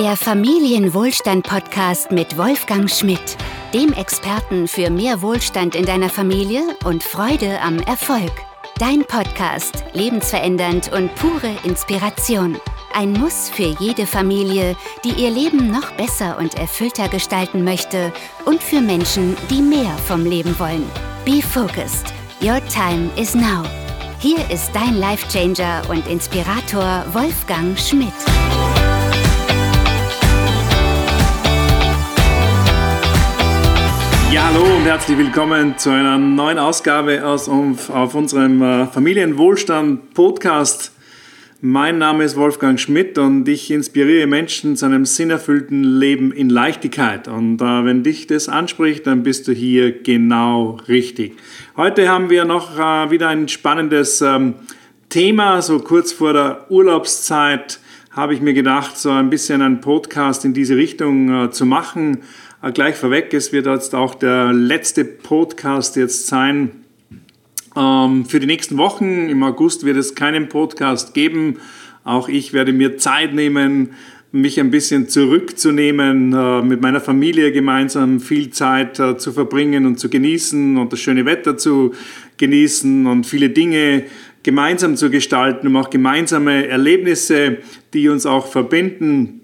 Der Familienwohlstand-Podcast mit Wolfgang Schmidt, dem Experten für mehr Wohlstand in deiner Familie und Freude am Erfolg. Dein Podcast, lebensverändernd und pure Inspiration. Ein Muss für jede Familie, die ihr Leben noch besser und erfüllter gestalten möchte und für Menschen, die mehr vom Leben wollen. Be focused. Your time is now. Hier ist dein Life-Changer und Inspirator Wolfgang Schmidt. Ja, hallo und herzlich willkommen zu einer neuen Ausgabe aus, auf unserem äh, Familienwohlstand-Podcast. Mein Name ist Wolfgang Schmidt und ich inspiriere Menschen zu einem sinnerfüllten Leben in Leichtigkeit. Und äh, wenn dich das anspricht, dann bist du hier genau richtig. Heute haben wir noch äh, wieder ein spannendes ähm, Thema. So kurz vor der Urlaubszeit habe ich mir gedacht, so ein bisschen einen Podcast in diese Richtung äh, zu machen. Äh, gleich vorweg, es wird jetzt auch der letzte Podcast jetzt sein ähm, für die nächsten Wochen. Im August wird es keinen Podcast geben. Auch ich werde mir Zeit nehmen, mich ein bisschen zurückzunehmen, äh, mit meiner Familie gemeinsam viel Zeit äh, zu verbringen und zu genießen und das schöne Wetter zu genießen und viele Dinge gemeinsam zu gestalten, um auch gemeinsame Erlebnisse, die uns auch verbinden,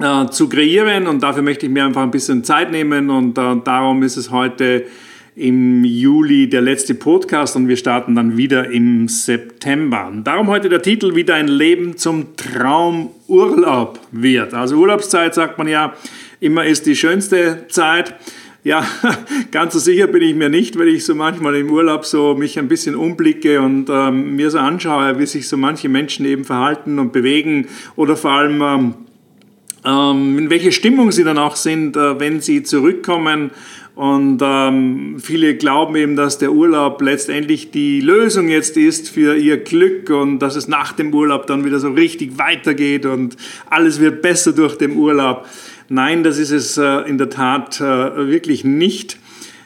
äh, zu kreieren. Und dafür möchte ich mir einfach ein bisschen Zeit nehmen und darum ist es heute im Juli der letzte Podcast und wir starten dann wieder im September. Darum heute der Titel, wie dein Leben zum Traumurlaub wird. Also Urlaubszeit sagt man ja, immer ist die schönste Zeit. Ja, ganz so sicher bin ich mir nicht, weil ich so manchmal im Urlaub so mich ein bisschen umblicke und ähm, mir so anschaue, wie sich so manche Menschen eben verhalten und bewegen oder vor allem ähm, ähm in welche Stimmung sie dann auch sind, äh, wenn sie zurückkommen und ähm, viele glauben eben, dass der Urlaub letztendlich die Lösung jetzt ist für ihr Glück und dass es nach dem Urlaub dann wieder so richtig weitergeht und alles wird besser durch den Urlaub. Nein, das ist es äh, in der Tat äh, wirklich nicht.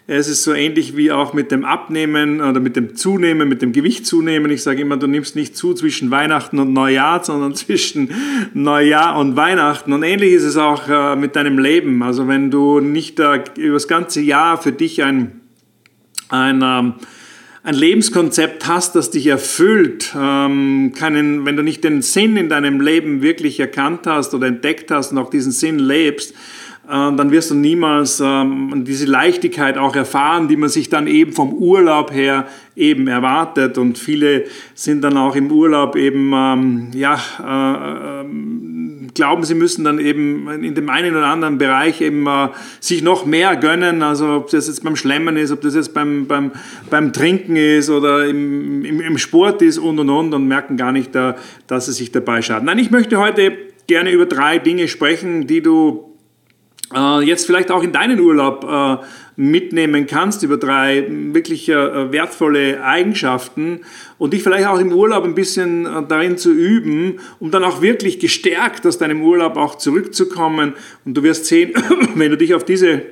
Es ist so ähnlich wie auch mit dem Abnehmen oder mit dem Zunehmen, mit dem Gewicht zunehmen. Ich sage immer, du nimmst nicht zu zwischen Weihnachten und Neujahr, sondern zwischen Neujahr und Weihnachten. Und ähnlich ist es auch äh, mit deinem Leben. Also wenn du nicht äh, über das ganze Jahr für dich ein, ein ähm, ein Lebenskonzept hast, das dich erfüllt, ähm, keinen, wenn du nicht den Sinn in deinem Leben wirklich erkannt hast oder entdeckt hast und auch diesen Sinn lebst, dann wirst du niemals ähm, diese Leichtigkeit auch erfahren, die man sich dann eben vom Urlaub her eben erwartet. Und viele sind dann auch im Urlaub eben, ähm, ja, äh, äh, glauben, sie müssen dann eben in dem einen oder anderen Bereich eben äh, sich noch mehr gönnen. Also ob das jetzt beim Schlemmen ist, ob das jetzt beim, beim, beim Trinken ist oder im, im, im Sport ist und und und und merken gar nicht, da, dass sie sich dabei schaden. Nein, ich möchte heute gerne über drei Dinge sprechen, die du äh, jetzt vielleicht auch in deinen Urlaub äh, mitnehmen kannst über drei wirklich äh, wertvolle Eigenschaften und dich vielleicht auch im Urlaub ein bisschen darin zu üben, um dann auch wirklich gestärkt aus deinem Urlaub auch zurückzukommen. Und du wirst sehen, wenn du dich auf diese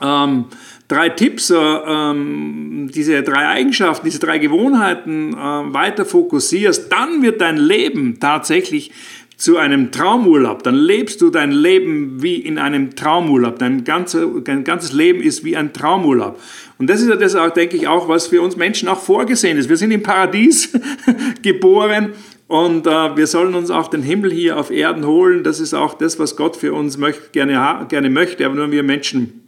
ähm, drei Tipps, ähm, diese drei Eigenschaften, diese drei Gewohnheiten äh, weiter fokussierst, dann wird dein Leben tatsächlich zu einem Traumurlaub, dann lebst du dein Leben wie in einem Traumurlaub. Dein, ganze, dein ganzes Leben ist wie ein Traumurlaub. Und das ist ja das auch, denke ich, auch, was für uns Menschen auch vorgesehen ist. Wir sind im Paradies geboren und äh, wir sollen uns auch den Himmel hier auf Erden holen. Das ist auch das, was Gott für uns möcht, gerne, gerne möchte. Aber nur wir Menschen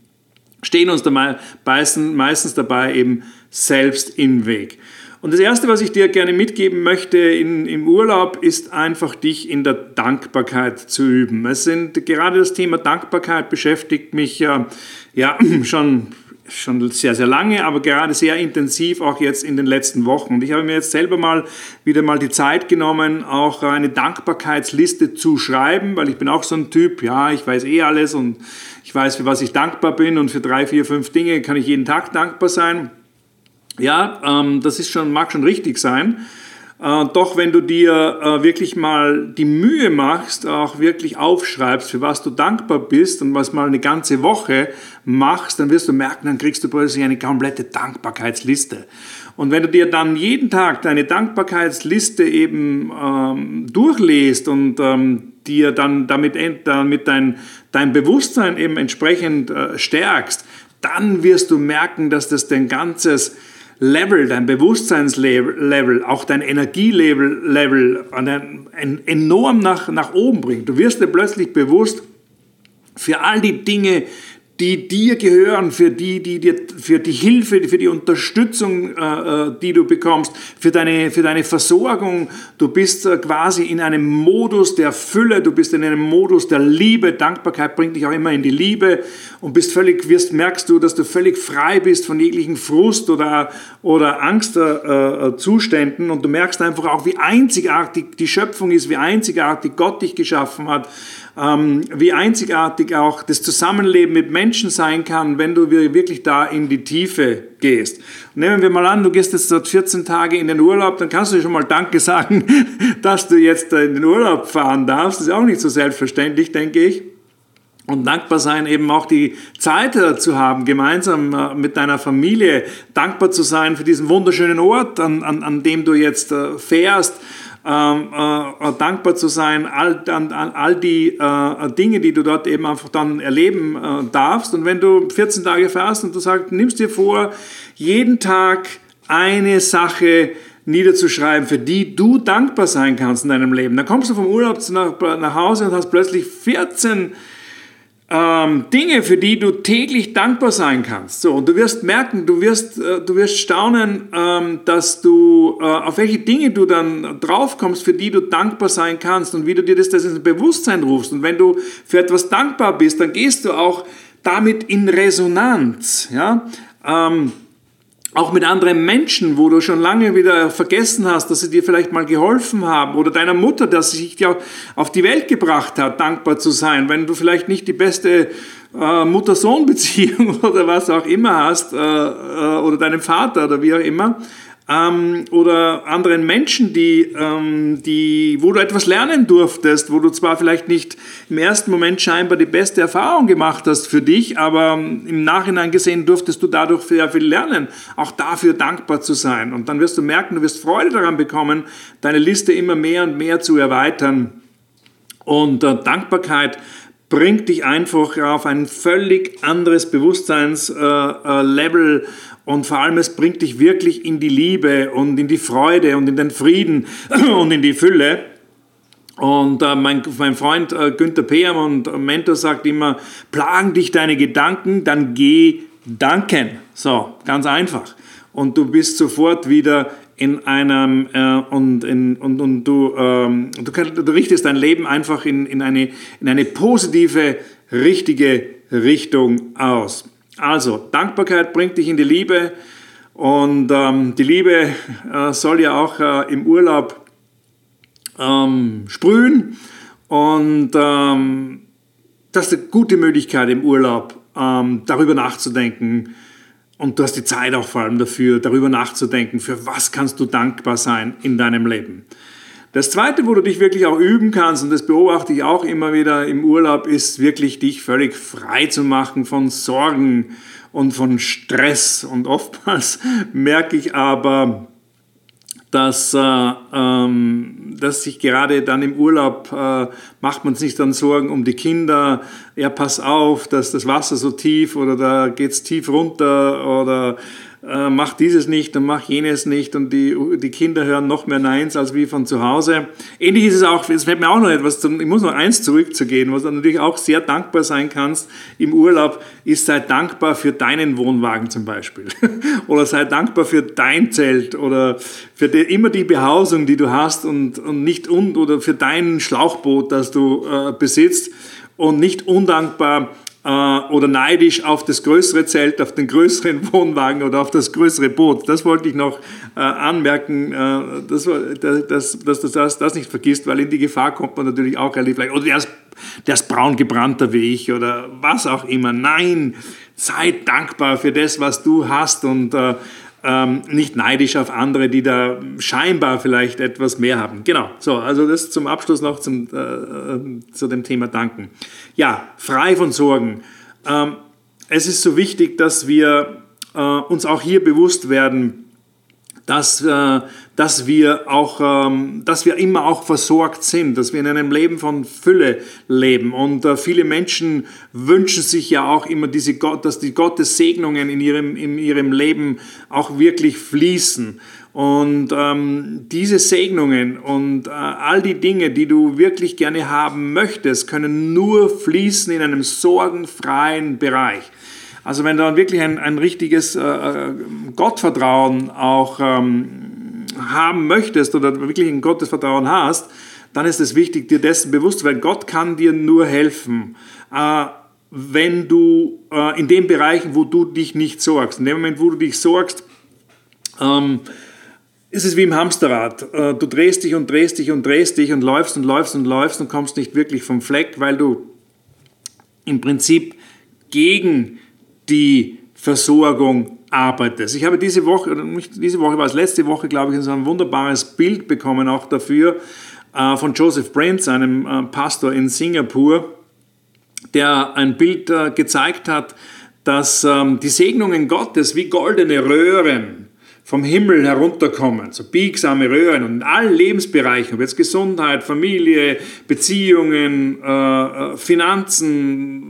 stehen uns dabei, meistens dabei eben selbst im Weg. Und das Erste, was ich dir gerne mitgeben möchte in, im Urlaub, ist einfach dich in der Dankbarkeit zu üben. Es sind gerade das Thema Dankbarkeit beschäftigt mich äh, ja schon schon sehr, sehr lange, aber gerade sehr intensiv auch jetzt in den letzten Wochen. Und ich habe mir jetzt selber mal wieder mal die Zeit genommen, auch eine Dankbarkeitsliste zu schreiben, weil ich bin auch so ein Typ, ja, ich weiß eh alles und ich weiß, für was ich dankbar bin und für drei, vier, fünf Dinge kann ich jeden Tag dankbar sein. Ja, ähm, das ist schon, mag schon richtig sein. Äh, doch wenn du dir äh, wirklich mal die Mühe machst, auch wirklich aufschreibst, für was du dankbar bist und was mal eine ganze Woche machst, dann wirst du merken, dann kriegst du plötzlich eine komplette Dankbarkeitsliste. Und wenn du dir dann jeden Tag deine Dankbarkeitsliste eben ähm, durchliest und ähm, dir dann damit, damit dein, dein Bewusstsein eben entsprechend äh, stärkst, dann wirst du merken, dass das dein ganzes Level, dein Bewusstseinslevel, auch dein Energielevel Level, enorm nach, nach oben bringt. Du wirst dir plötzlich bewusst, für all die Dinge, die dir gehören, für die, die dir, für die Hilfe, für die Unterstützung, äh, äh, die du bekommst, für deine, für deine Versorgung. Du bist äh, quasi in einem Modus der Fülle, du bist in einem Modus der Liebe. Dankbarkeit bringt dich auch immer in die Liebe und bist völlig, wirst, merkst du, dass du völlig frei bist von jeglichen Frust oder, oder Angstzuständen und du merkst einfach auch, wie einzigartig die Schöpfung ist, wie einzigartig Gott dich geschaffen hat ähm, wie einzigartig auch das Zusammenleben mit Menschen sein kann, wenn du wirklich da in die Tiefe gehst. nehmen wir mal an, du gehst jetzt dort 14 Tage in den Urlaub, dann kannst du schon mal Danke sagen, dass du jetzt in den Urlaub fahren darfst. Das ist auch nicht so selbstverständlich, denke ich. Und dankbar sein, eben auch die Zeit zu haben, gemeinsam äh, mit deiner Familie, dankbar zu sein für diesen wunderschönen Ort, an, an, an dem du jetzt äh, fährst ähm, äh, äh, dankbar zu sein, all, an, an all die äh, Dinge, die du dort eben einfach dann erleben äh, darfst. Und wenn du 14 Tage fährst und du sagst, nimmst dir vor, jeden Tag eine Sache niederzuschreiben, für die du dankbar sein kannst in deinem Leben. Dann kommst du vom Urlaub nach, nach Hause und hast plötzlich 14 ähm, Dinge, für die du täglich dankbar sein kannst. So, und du wirst merken, du wirst, äh, du wirst staunen, ähm, dass du, äh, auf welche Dinge du dann draufkommst, für die du dankbar sein kannst und wie du dir das, das ins Bewusstsein rufst. Und wenn du für etwas dankbar bist, dann gehst du auch damit in Resonanz. Ja? Ähm, auch mit anderen Menschen, wo du schon lange wieder vergessen hast, dass sie dir vielleicht mal geholfen haben oder deiner Mutter, dass sie sich dir auf die Welt gebracht hat, dankbar zu sein, wenn du vielleicht nicht die beste äh, Mutter-Sohn-Beziehung oder was auch immer hast äh, äh, oder deinem Vater oder wie auch immer, ähm, oder anderen Menschen, die, ähm, die, wo du etwas lernen durftest, wo du zwar vielleicht nicht im ersten Moment scheinbar die beste Erfahrung gemacht hast für dich, aber im Nachhinein gesehen durftest du dadurch sehr viel lernen, auch dafür dankbar zu sein. Und dann wirst du merken, du wirst Freude daran bekommen, deine Liste immer mehr und mehr zu erweitern. Und äh, Dankbarkeit bringt dich einfach auf ein völlig anderes Bewusstseinslevel. Äh, äh, und vor allem, es bringt dich wirklich in die Liebe und in die Freude und in den Frieden und in die Fülle. Und äh, mein, mein Freund äh, Günther Peam und Mentor sagt immer, plagen dich deine Gedanken, dann geh danken. So, ganz einfach. Und du bist sofort wieder in einem, äh, und, in, und, und du, ähm, du, du, richtest dein Leben einfach in, in, eine, in eine positive, richtige Richtung aus. Also, Dankbarkeit bringt dich in die Liebe und ähm, die Liebe äh, soll ja auch äh, im Urlaub ähm, sprühen und ähm, das ist eine gute Möglichkeit im Urlaub, ähm, darüber nachzudenken und du hast die Zeit auch vor allem dafür, darüber nachzudenken, für was kannst du dankbar sein in deinem Leben. Das Zweite, wo du dich wirklich auch üben kannst, und das beobachte ich auch immer wieder im Urlaub, ist wirklich dich völlig frei zu machen von Sorgen und von Stress. Und oftmals merke ich aber, dass, äh, ähm, dass sich gerade dann im Urlaub äh, macht man sich dann Sorgen um die Kinder. Ja, pass auf, dass das Wasser so tief oder da geht's tief runter oder äh, mach dieses nicht und mach jenes nicht und die, die Kinder hören noch mehr Neins als wie von zu Hause. Ähnlich ist es auch, es fällt mir auch noch etwas, zum, ich muss noch eins zurückzugehen, was du natürlich auch sehr dankbar sein kannst im Urlaub, ist sei dankbar für deinen Wohnwagen zum Beispiel oder sei dankbar für dein Zelt oder für die, immer die Behausung, die du hast und, und nicht und oder für dein Schlauchboot, das du äh, besitzt und nicht undankbar oder neidisch auf das größere Zelt, auf den größeren Wohnwagen oder auf das größere Boot. Das wollte ich noch äh, anmerken, äh, dass, dass, dass du das, nicht vergisst, weil in die Gefahr kommt man natürlich auch relativ leicht. Oder der ist, der ist braun gebrannter wie ich oder was auch immer. Nein, sei dankbar für das, was du hast und ähm, nicht neidisch auf andere, die da scheinbar vielleicht etwas mehr haben. Genau, so, also das zum Abschluss noch zum, äh, äh, zu dem Thema Danken. Ja, frei von Sorgen. Ähm, es ist so wichtig, dass wir äh, uns auch hier bewusst werden, dass, äh, dass, wir auch, ähm, dass wir immer auch versorgt sind, dass wir in einem Leben von Fülle leben. Und äh, viele Menschen wünschen sich ja auch immer, diese Gott, dass die Gottes Segnungen in ihrem, in ihrem Leben auch wirklich fließen. Und ähm, diese Segnungen und äh, all die Dinge, die du wirklich gerne haben möchtest, können nur fließen in einem sorgenfreien Bereich. Also wenn du wirklich ein, ein richtiges äh, äh, Gottvertrauen auch ähm, haben möchtest oder wirklich ein Gottesvertrauen hast, dann ist es wichtig, dir dessen bewusst zu werden. Gott kann dir nur helfen, äh, wenn du äh, in den Bereichen, wo du dich nicht sorgst, in dem Moment, wo du dich sorgst, ähm, ist es wie im Hamsterrad. Äh, du drehst dich und drehst dich und drehst dich und läufst und läufst und läufst und kommst nicht wirklich vom Fleck, weil du im Prinzip gegen die Versorgung arbeitest. Ich habe diese Woche, oder nicht diese Woche, war es letzte Woche, glaube ich, so ein wunderbares Bild bekommen, auch dafür, äh, von Joseph Prince, einem äh, Pastor in Singapur, der ein Bild äh, gezeigt hat, dass ähm, die Segnungen Gottes wie goldene Röhren vom Himmel herunterkommen, so biegsame Röhren und in allen Lebensbereichen, ob jetzt Gesundheit, Familie, Beziehungen, Finanzen,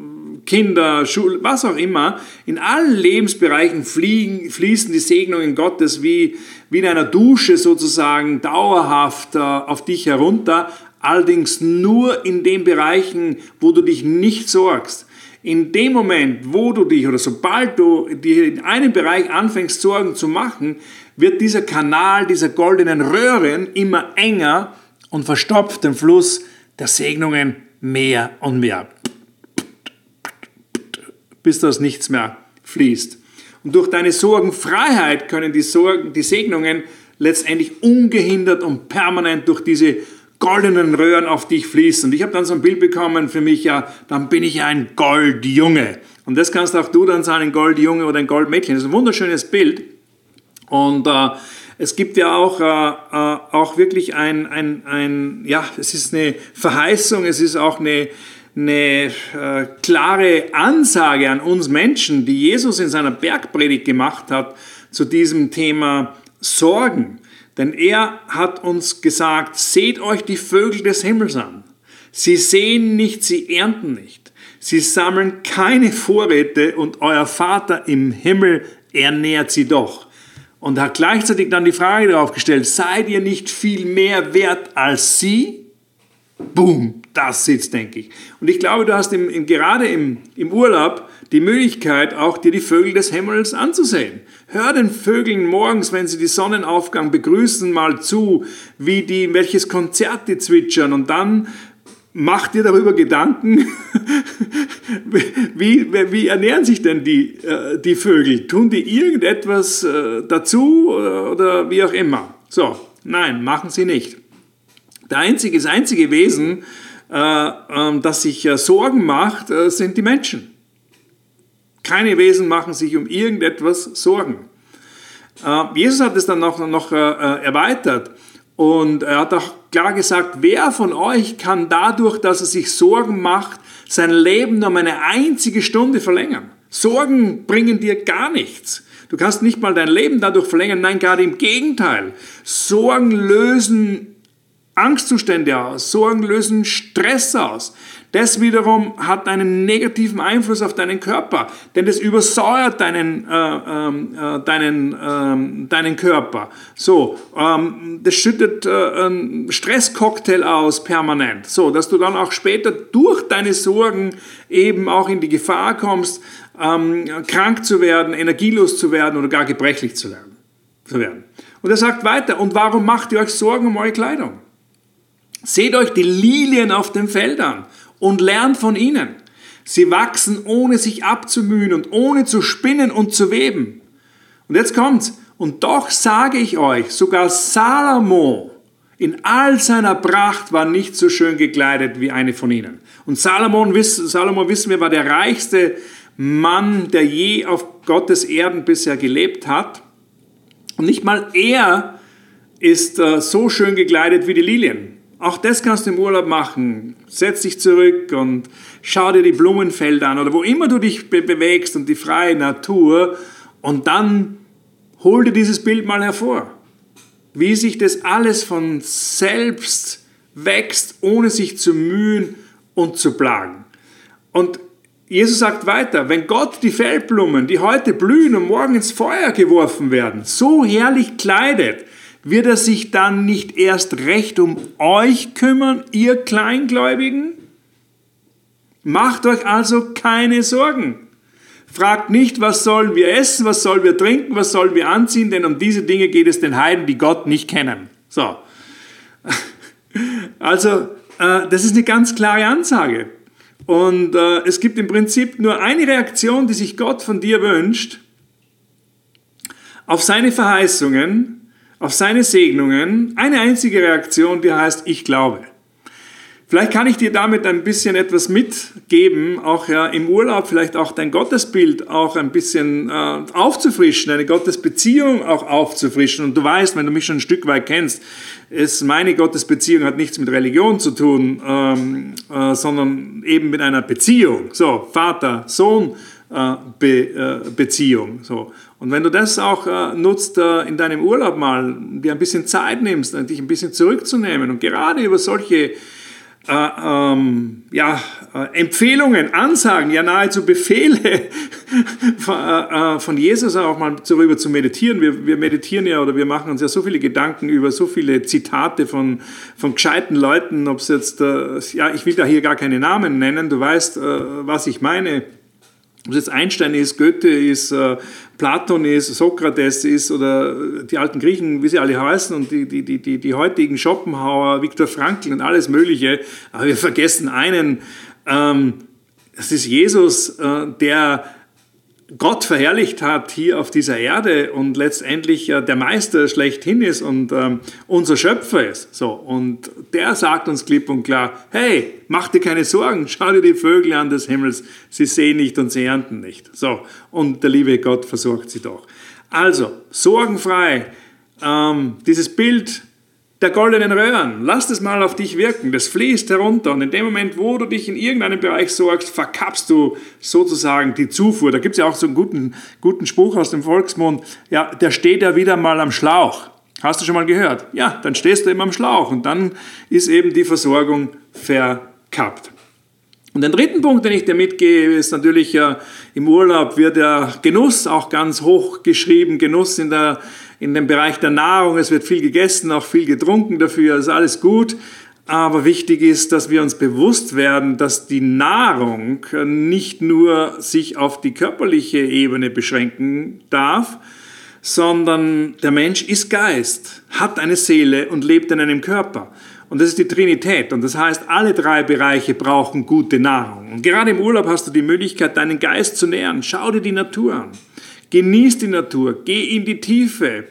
Kinder, Schule, was auch immer, in allen Lebensbereichen fliegen, fließen die Segnungen Gottes wie, wie in einer Dusche sozusagen dauerhaft äh, auf dich herunter, allerdings nur in den Bereichen, wo du dich nicht sorgst. In dem Moment, wo du dich oder sobald du dir in einem Bereich anfängst, Sorgen zu machen, wird dieser Kanal dieser goldenen Röhren immer enger und verstopft den Fluss der Segnungen mehr und mehr bis das nichts mehr fließt. Und durch deine Sorgenfreiheit können die, Sorgen, die Segnungen letztendlich ungehindert und permanent durch diese goldenen Röhren auf dich fließen. Und ich habe dann so ein Bild bekommen für mich, ja, dann bin ich ein Goldjunge. Und das kannst auch du dann sein, ein Goldjunge oder ein Goldmädchen. Das ist ein wunderschönes Bild. Und äh, es gibt ja auch, äh, äh, auch wirklich ein, ein, ein, ja, es ist eine Verheißung, es ist auch eine, eine äh, klare Ansage an uns Menschen, die Jesus in seiner Bergpredigt gemacht hat zu diesem Thema Sorgen. Denn er hat uns gesagt, seht euch die Vögel des Himmels an. Sie sehen nicht, sie ernten nicht. Sie sammeln keine Vorräte und euer Vater im Himmel ernährt sie doch. Und hat gleichzeitig dann die Frage darauf gestellt, seid ihr nicht viel mehr wert als sie? Boom, das sitzt, denke ich. Und ich glaube, du hast im, im, gerade im, im Urlaub die Möglichkeit, auch dir die Vögel des Himmels anzusehen. Hör den Vögeln morgens, wenn sie die Sonnenaufgang begrüßen, mal zu, wie die, welches Konzert die zwitschern und dann mach dir darüber Gedanken, wie, wie ernähren sich denn die, äh, die Vögel? Tun die irgendetwas äh, dazu oder, oder wie auch immer? So, nein, machen sie nicht. Der einzige, das einzige Wesen, äh, äh, das sich äh, Sorgen macht, äh, sind die Menschen. Keine Wesen machen sich um irgendetwas Sorgen. Äh, Jesus hat es dann noch, noch äh, erweitert und er hat auch klar gesagt, wer von euch kann dadurch, dass er sich Sorgen macht, sein Leben um eine einzige Stunde verlängern? Sorgen bringen dir gar nichts. Du kannst nicht mal dein Leben dadurch verlängern, nein, gerade im Gegenteil. Sorgen lösen Angstzustände aus, Sorgen lösen Stress aus. Das wiederum hat einen negativen Einfluss auf deinen Körper, denn das übersäuert deinen, äh, ähm, äh, deinen, äh, deinen Körper. So, ähm, das schüttet äh, einen Stresscocktail aus permanent, so dass du dann auch später durch deine Sorgen eben auch in die Gefahr kommst, ähm, krank zu werden, energielos zu werden oder gar gebrechlich zu werden. Zu werden. Und er sagt weiter, und warum macht ihr euch Sorgen um eure Kleidung? Seht euch die Lilien auf dem Feld an und lernt von ihnen. Sie wachsen ohne sich abzumühen und ohne zu spinnen und zu weben. Und jetzt kommt's. Und doch sage ich euch, sogar Salomo in all seiner Pracht war nicht so schön gekleidet wie eine von ihnen. Und Salomon, Salomo wissen wir, war der reichste Mann, der je auf Gottes Erden bisher gelebt hat. Und nicht mal er ist äh, so schön gekleidet wie die Lilien. Auch das kannst du im Urlaub machen. Setz dich zurück und schau dir die Blumenfelder an oder wo immer du dich be bewegst und die freie Natur und dann hol dir dieses Bild mal hervor. Wie sich das alles von selbst wächst, ohne sich zu mühen und zu plagen. Und Jesus sagt weiter, wenn Gott die Feldblumen, die heute blühen und morgen ins Feuer geworfen werden, so herrlich kleidet, wird er sich dann nicht erst recht um euch kümmern, ihr Kleingläubigen? Macht euch also keine Sorgen. Fragt nicht, was sollen wir essen, was sollen wir trinken, was sollen wir anziehen, denn um diese Dinge geht es den Heiden, die Gott nicht kennen. So. Also, äh, das ist eine ganz klare Ansage. Und äh, es gibt im Prinzip nur eine Reaktion, die sich Gott von dir wünscht, auf seine Verheißungen, auf seine Segnungen eine einzige Reaktion, die heißt, ich glaube. Vielleicht kann ich dir damit ein bisschen etwas mitgeben, auch ja im Urlaub vielleicht auch dein Gottesbild auch ein bisschen äh, aufzufrischen, deine Gottesbeziehung auch aufzufrischen. Und du weißt, wenn du mich schon ein Stück weit kennst, ist meine Gottesbeziehung hat nichts mit Religion zu tun, ähm, äh, sondern eben mit einer Beziehung. So Vater, Sohn, Be, äh, Beziehung. So. Und wenn du das auch äh, nutzt äh, in deinem Urlaub mal, dir ein bisschen Zeit nimmst, dich ein bisschen zurückzunehmen und gerade über solche äh, ähm, ja, äh, Empfehlungen, Ansagen, ja nahezu Befehle von, äh, von, Jesus auch mal darüber zu meditieren. Wir, wir, meditieren ja oder wir machen uns ja so viele Gedanken über so viele Zitate von, von gescheiten Leuten, ob es jetzt, ja, ich will da hier gar keine Namen nennen, du weißt, was ich meine ob es jetzt Einstein ist, Goethe ist, äh, Platon ist, Sokrates ist oder die alten Griechen, wie sie alle heißen und die, die, die, die, heutigen Schopenhauer, Viktor Frankl und alles Mögliche. Aber wir vergessen einen, ähm, das ist Jesus, äh, der Gott verherrlicht hat hier auf dieser Erde und letztendlich äh, der Meister schlechthin ist und ähm, unser Schöpfer ist. So, und der sagt uns klipp und klar, hey, mach dir keine Sorgen, schau dir die Vögel an des Himmels, sie sehen nicht und sie ernten nicht. So, und der liebe Gott versorgt sie doch. Also, sorgenfrei, ähm, dieses Bild der goldenen Röhren. Lass das mal auf dich wirken. Das fließt herunter. Und in dem Moment, wo du dich in irgendeinem Bereich sorgst, verkappst du sozusagen die Zufuhr. Da gibt es ja auch so einen guten, guten Spruch aus dem Volksmund. Ja, der steht ja wieder mal am Schlauch. Hast du schon mal gehört? Ja, dann stehst du immer am Schlauch und dann ist eben die Versorgung verkappt. Und den dritten Punkt, den ich dir mitgebe, ist natürlich ja, im Urlaub wird der Genuss auch ganz hoch geschrieben. Genuss in, der, in dem Bereich der Nahrung. Es wird viel gegessen, auch viel getrunken dafür, ist alles gut. Aber wichtig ist, dass wir uns bewusst werden, dass die Nahrung nicht nur sich auf die körperliche Ebene beschränken darf, sondern der Mensch ist Geist, hat eine Seele und lebt in einem Körper. Und das ist die Trinität. Und das heißt, alle drei Bereiche brauchen gute Nahrung. Und gerade im Urlaub hast du die Möglichkeit, deinen Geist zu nähren. Schau dir die Natur an. Genieß die Natur. Geh in die Tiefe.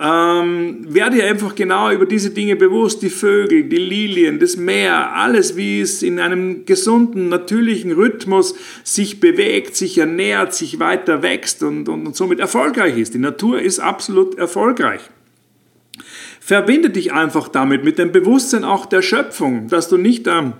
Ähm, werde dir einfach genau über diese Dinge bewusst, die Vögel, die Lilien, das Meer, alles, wie es in einem gesunden, natürlichen Rhythmus sich bewegt, sich ernährt, sich weiter wächst und, und, und somit erfolgreich ist. Die Natur ist absolut erfolgreich. Verbinde dich einfach damit, mit dem Bewusstsein auch der Schöpfung, dass du nicht ähm,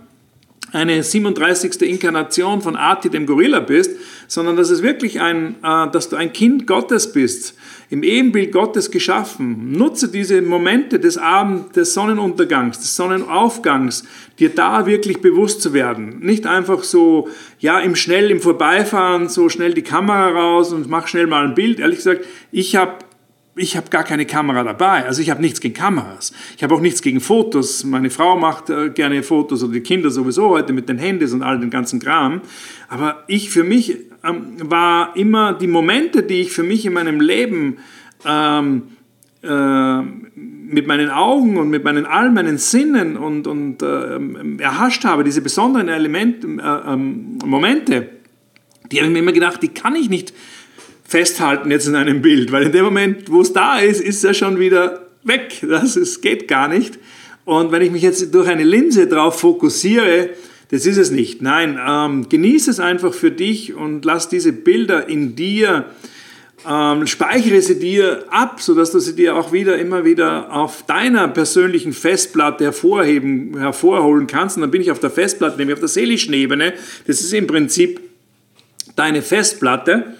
eine 37. Inkarnation von Ati, dem Gorilla bist, sondern dass es wirklich ein, äh, dass du ein Kind Gottes bist, im Ebenbild Gottes geschaffen. Nutze diese Momente des Abend, des Sonnenuntergangs, des Sonnenaufgangs, dir da wirklich bewusst zu werden. Nicht einfach so, ja, im Schnell, im Vorbeifahren, so schnell die Kamera raus und mach schnell mal ein Bild. Ehrlich gesagt, ich habe ich habe gar keine Kamera dabei. Also ich habe nichts gegen Kameras. Ich habe auch nichts gegen Fotos. Meine Frau macht äh, gerne Fotos oder die Kinder sowieso heute mit den Handys und all den ganzen Kram. Aber ich für mich ähm, war immer die Momente, die ich für mich in meinem Leben ähm, äh, mit meinen Augen und mit meinen all meinen Sinnen und, und äh, erhascht habe, diese besonderen Elemente, äh, ähm, Momente, die habe ich mir immer gedacht, die kann ich nicht festhalten jetzt in einem Bild, weil in dem Moment, wo es da ist, ist er schon wieder weg. Das ist, geht gar nicht. Und wenn ich mich jetzt durch eine Linse drauf fokussiere, das ist es nicht. Nein, ähm, genieße es einfach für dich und lass diese Bilder in dir ähm, speichere sie dir ab, sodass du sie dir auch wieder immer wieder auf deiner persönlichen Festplatte hervorheben, hervorholen kannst. Und dann bin ich auf der Festplatte, nämlich auf der seelischen Ebene. Das ist im Prinzip deine Festplatte.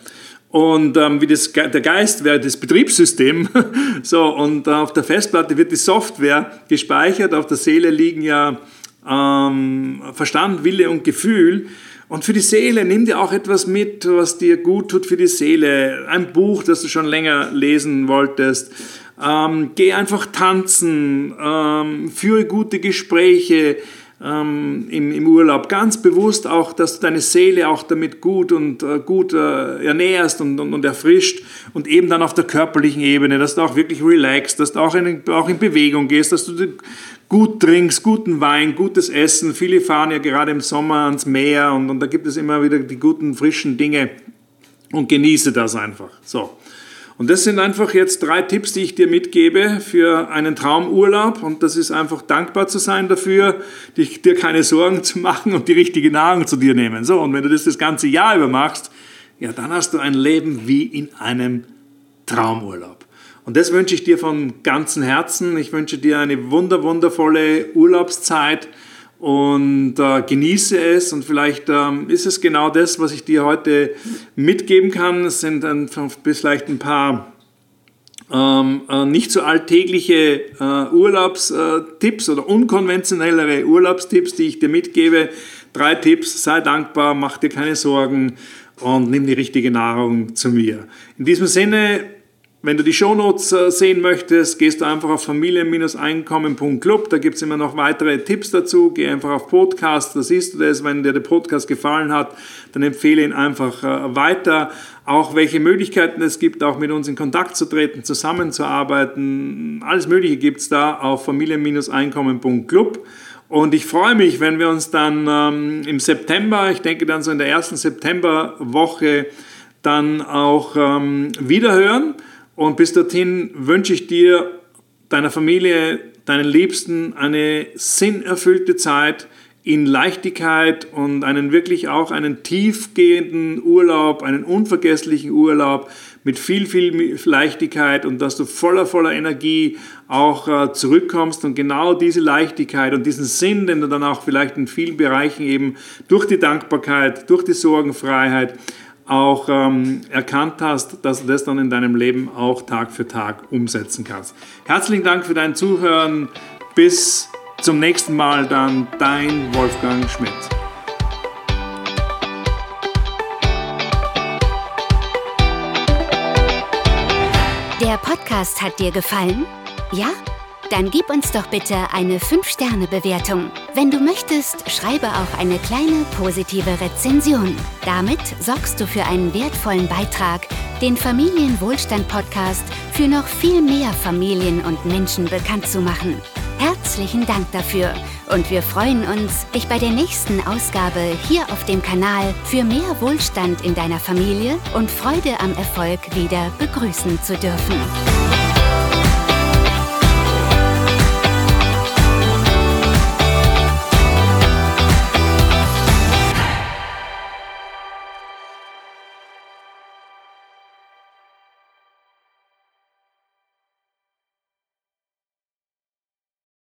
Und ähm, wie das, der Geist wäre das Betriebssystem. so, und äh, auf der Festplatte wird die Software gespeichert. Auf der Seele liegen ja ähm, Verstand, Wille und Gefühl. Und für die Seele nimm dir auch etwas mit, was dir gut tut für die Seele. Ein Buch, das du schon länger lesen wolltest. Ähm, geh einfach tanzen, ähm, führe gute Gespräche ähm, im, im, Urlaub. Ganz bewusst auch, dass du deine Seele auch damit gut und äh, gut äh, ernährst und, und, und, erfrischt. Und eben dann auf der körperlichen Ebene, dass du auch wirklich relaxst, dass du auch in, auch in Bewegung gehst, dass du gut trinkst, guten Wein, gutes Essen. Viele fahren ja gerade im Sommer ans Meer und, und da gibt es immer wieder die guten, frischen Dinge und genieße das einfach. So. Und das sind einfach jetzt drei Tipps, die ich dir mitgebe für einen Traumurlaub. Und das ist einfach dankbar zu sein dafür, dich, dir keine Sorgen zu machen und die richtige Nahrung zu dir nehmen. So, und wenn du das das ganze Jahr über machst, ja, dann hast du ein Leben wie in einem Traumurlaub. Und das wünsche ich dir von ganzem Herzen. Ich wünsche dir eine wunder, wundervolle Urlaubszeit und äh, genieße es. Und vielleicht ähm, ist es genau das, was ich dir heute mitgeben kann. Es sind dann vielleicht ein paar ähm, äh, nicht so alltägliche äh, Urlaubstipps oder unkonventionellere Urlaubstipps, die ich dir mitgebe. Drei Tipps, sei dankbar, mach dir keine Sorgen und nimm die richtige Nahrung zu mir. In diesem Sinne wenn du die Shownotes äh, sehen möchtest, gehst du einfach auf familien-einkommen.club. Da gibt es immer noch weitere Tipps dazu. Geh einfach auf Podcast, da siehst du das. Wenn dir der Podcast gefallen hat, dann empfehle ihn einfach äh, weiter. Auch welche Möglichkeiten es gibt, auch mit uns in Kontakt zu treten, zusammenzuarbeiten. Alles Mögliche gibt es da auf familien-einkommen.club. Und ich freue mich, wenn wir uns dann ähm, im September, ich denke dann so in der ersten Septemberwoche, dann auch ähm, wiederhören. Und bis dorthin wünsche ich dir, deiner Familie, deinen Liebsten eine sinnerfüllte Zeit in Leichtigkeit und einen wirklich auch einen tiefgehenden Urlaub, einen unvergesslichen Urlaub mit viel, viel Leichtigkeit und dass du voller, voller Energie auch äh, zurückkommst und genau diese Leichtigkeit und diesen Sinn, den du dann auch vielleicht in vielen Bereichen eben durch die Dankbarkeit, durch die Sorgenfreiheit, auch ähm, erkannt hast, dass du das dann in deinem Leben auch Tag für Tag umsetzen kannst. Herzlichen Dank für dein Zuhören. Bis zum nächsten Mal dann dein Wolfgang Schmidt. Der Podcast hat dir gefallen? Ja? Dann gib uns doch bitte eine 5-Sterne-Bewertung. Wenn du möchtest, schreibe auch eine kleine positive Rezension. Damit sorgst du für einen wertvollen Beitrag, den Familienwohlstand-Podcast für noch viel mehr Familien und Menschen bekannt zu machen. Herzlichen Dank dafür und wir freuen uns, dich bei der nächsten Ausgabe hier auf dem Kanal für mehr Wohlstand in deiner Familie und Freude am Erfolg wieder begrüßen zu dürfen.